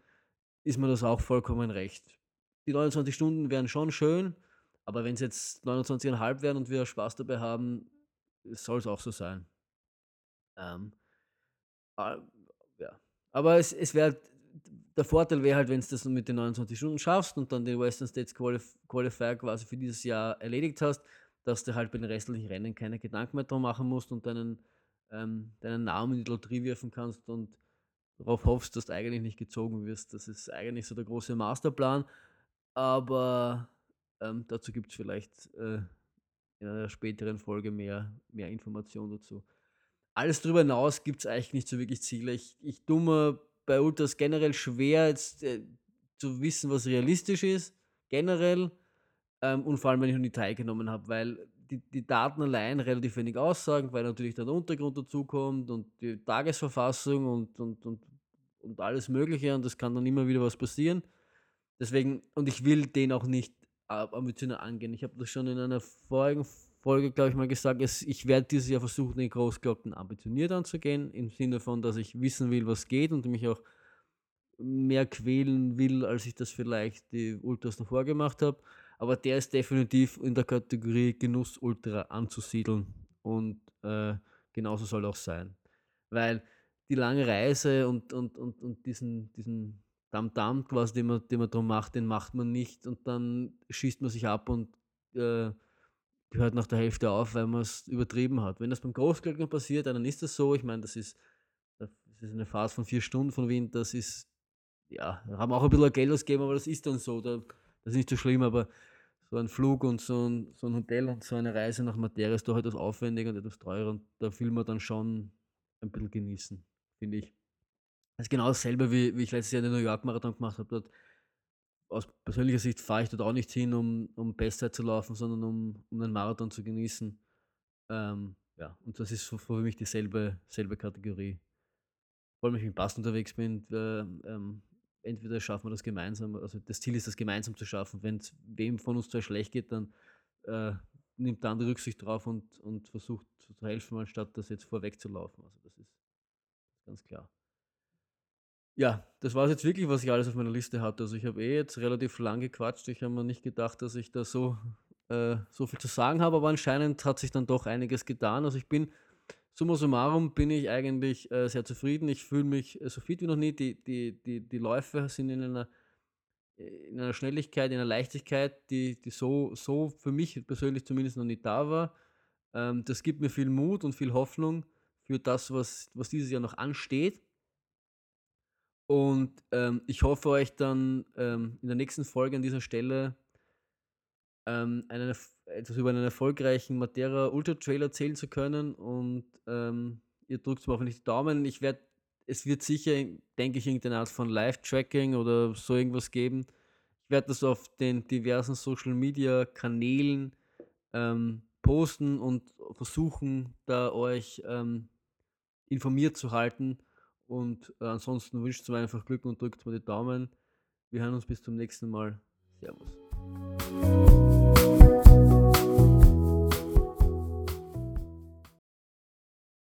ist mir das auch vollkommen recht. Die 29 Stunden wären schon schön, aber wenn es jetzt 29,5 wären und wir Spaß dabei haben, soll es auch so sein. Ähm, äh, ja. Aber es, es wäre der Vorteil wäre halt, wenn du das mit den 29 Stunden schaffst und dann den Western States Qualif Qualifier quasi für dieses Jahr erledigt hast, dass du halt bei den restlichen Rennen keine Gedanken mehr drum machen musst und deinen, ähm, deinen Namen in die Lotterie werfen kannst und darauf hoffst, dass du eigentlich nicht gezogen wirst. Das ist eigentlich so der große Masterplan. Aber ähm, dazu gibt es vielleicht äh, in einer späteren Folge mehr, mehr Informationen dazu. Alles darüber hinaus gibt es eigentlich nicht so wirklich Ziele. Ich, ich tue mir bei Ultras generell schwer, jetzt äh, zu wissen, was realistisch ist. Generell ähm, und vor allem, wenn ich noch nie teilgenommen habe, weil die, die Daten allein relativ wenig aussagen, weil natürlich dann der Untergrund dazukommt und die Tagesverfassung und, und, und, und alles Mögliche und es kann dann immer wieder was passieren. Deswegen, und ich will den auch nicht ambitioniert angehen. Ich habe das schon in einer vorigen Folge, glaube ich, mal gesagt, es, ich werde dieses Jahr versuchen, den Großglocken ambitioniert anzugehen, im Sinne von, dass ich wissen will, was geht und mich auch mehr quälen will, als ich das vielleicht die Ultras davor gemacht habe aber der ist definitiv in der Kategorie Genuss Ultra anzusiedeln und äh, genauso soll auch sein. Weil die lange Reise und, und, und, und diesen, diesen Damm-Damm quasi, den man, den man drum macht, den macht man nicht und dann schießt man sich ab und äh, hört nach der Hälfte auf, weil man es übertrieben hat. Wenn das beim Großglöckner passiert, dann ist das so. Ich meine, das ist, das ist eine Phase von vier Stunden von Wien, das ist, ja, haben auch ein bisschen Geld ausgegeben, aber das ist dann so. Da das ist nicht so schlimm, aber so ein Flug und so ein, so ein Hotel und so eine Reise nach Materia ist doch etwas aufwendiger und etwas teurer und da will man dann schon ein bisschen genießen, finde ich. Das ist genau dasselbe, wie, wie ich letztes Jahr den New York Marathon gemacht habe. Dort, aus persönlicher Sicht fahre ich dort auch nicht hin, um, um Bestzeit zu laufen, sondern um, um einen Marathon zu genießen. Ähm, ja, und das ist für mich dieselbe selbe Kategorie. Vor allem, wenn ich mit Bass unterwegs bin, äh, ähm, entweder schaffen wir das gemeinsam, also das Ziel ist, das gemeinsam zu schaffen. Wenn es wem von uns zwei schlecht geht, dann äh, nimmt der andere Rücksicht drauf und, und versucht zu helfen, anstatt das jetzt vorweg zu laufen. Also das ist ganz klar. Ja, das war es jetzt wirklich, was ich alles auf meiner Liste hatte. Also ich habe eh jetzt relativ lang gequatscht. Ich habe mir nicht gedacht, dass ich da so, äh, so viel zu sagen habe, aber anscheinend hat sich dann doch einiges getan. Also ich bin summa summarum bin ich eigentlich äh, sehr zufrieden. Ich fühle mich äh, so fit wie noch nie. Die, die, die, die Läufe sind in einer, in einer Schnelligkeit, in einer Leichtigkeit, die, die so, so für mich persönlich zumindest noch nicht da war. Ähm, das gibt mir viel Mut und viel Hoffnung für das, was, was dieses Jahr noch ansteht. Und ähm, ich hoffe euch dann ähm, in der nächsten Folge an dieser Stelle ähm, einen, etwas über einen erfolgreichen Matera Ultra Trail erzählen zu können. Und ähm, ihr drückt mir hoffentlich die Daumen. Ich werde, es wird sicher, denke ich, irgendeine Art von Live-Tracking oder so irgendwas geben. Ich werde das auf den diversen Social Media Kanälen ähm, posten und versuchen, da euch ähm, informiert zu halten. Und äh, ansonsten wünscht mir einfach Glück und drückt mir die Daumen. Wir hören uns bis zum nächsten Mal. Servus.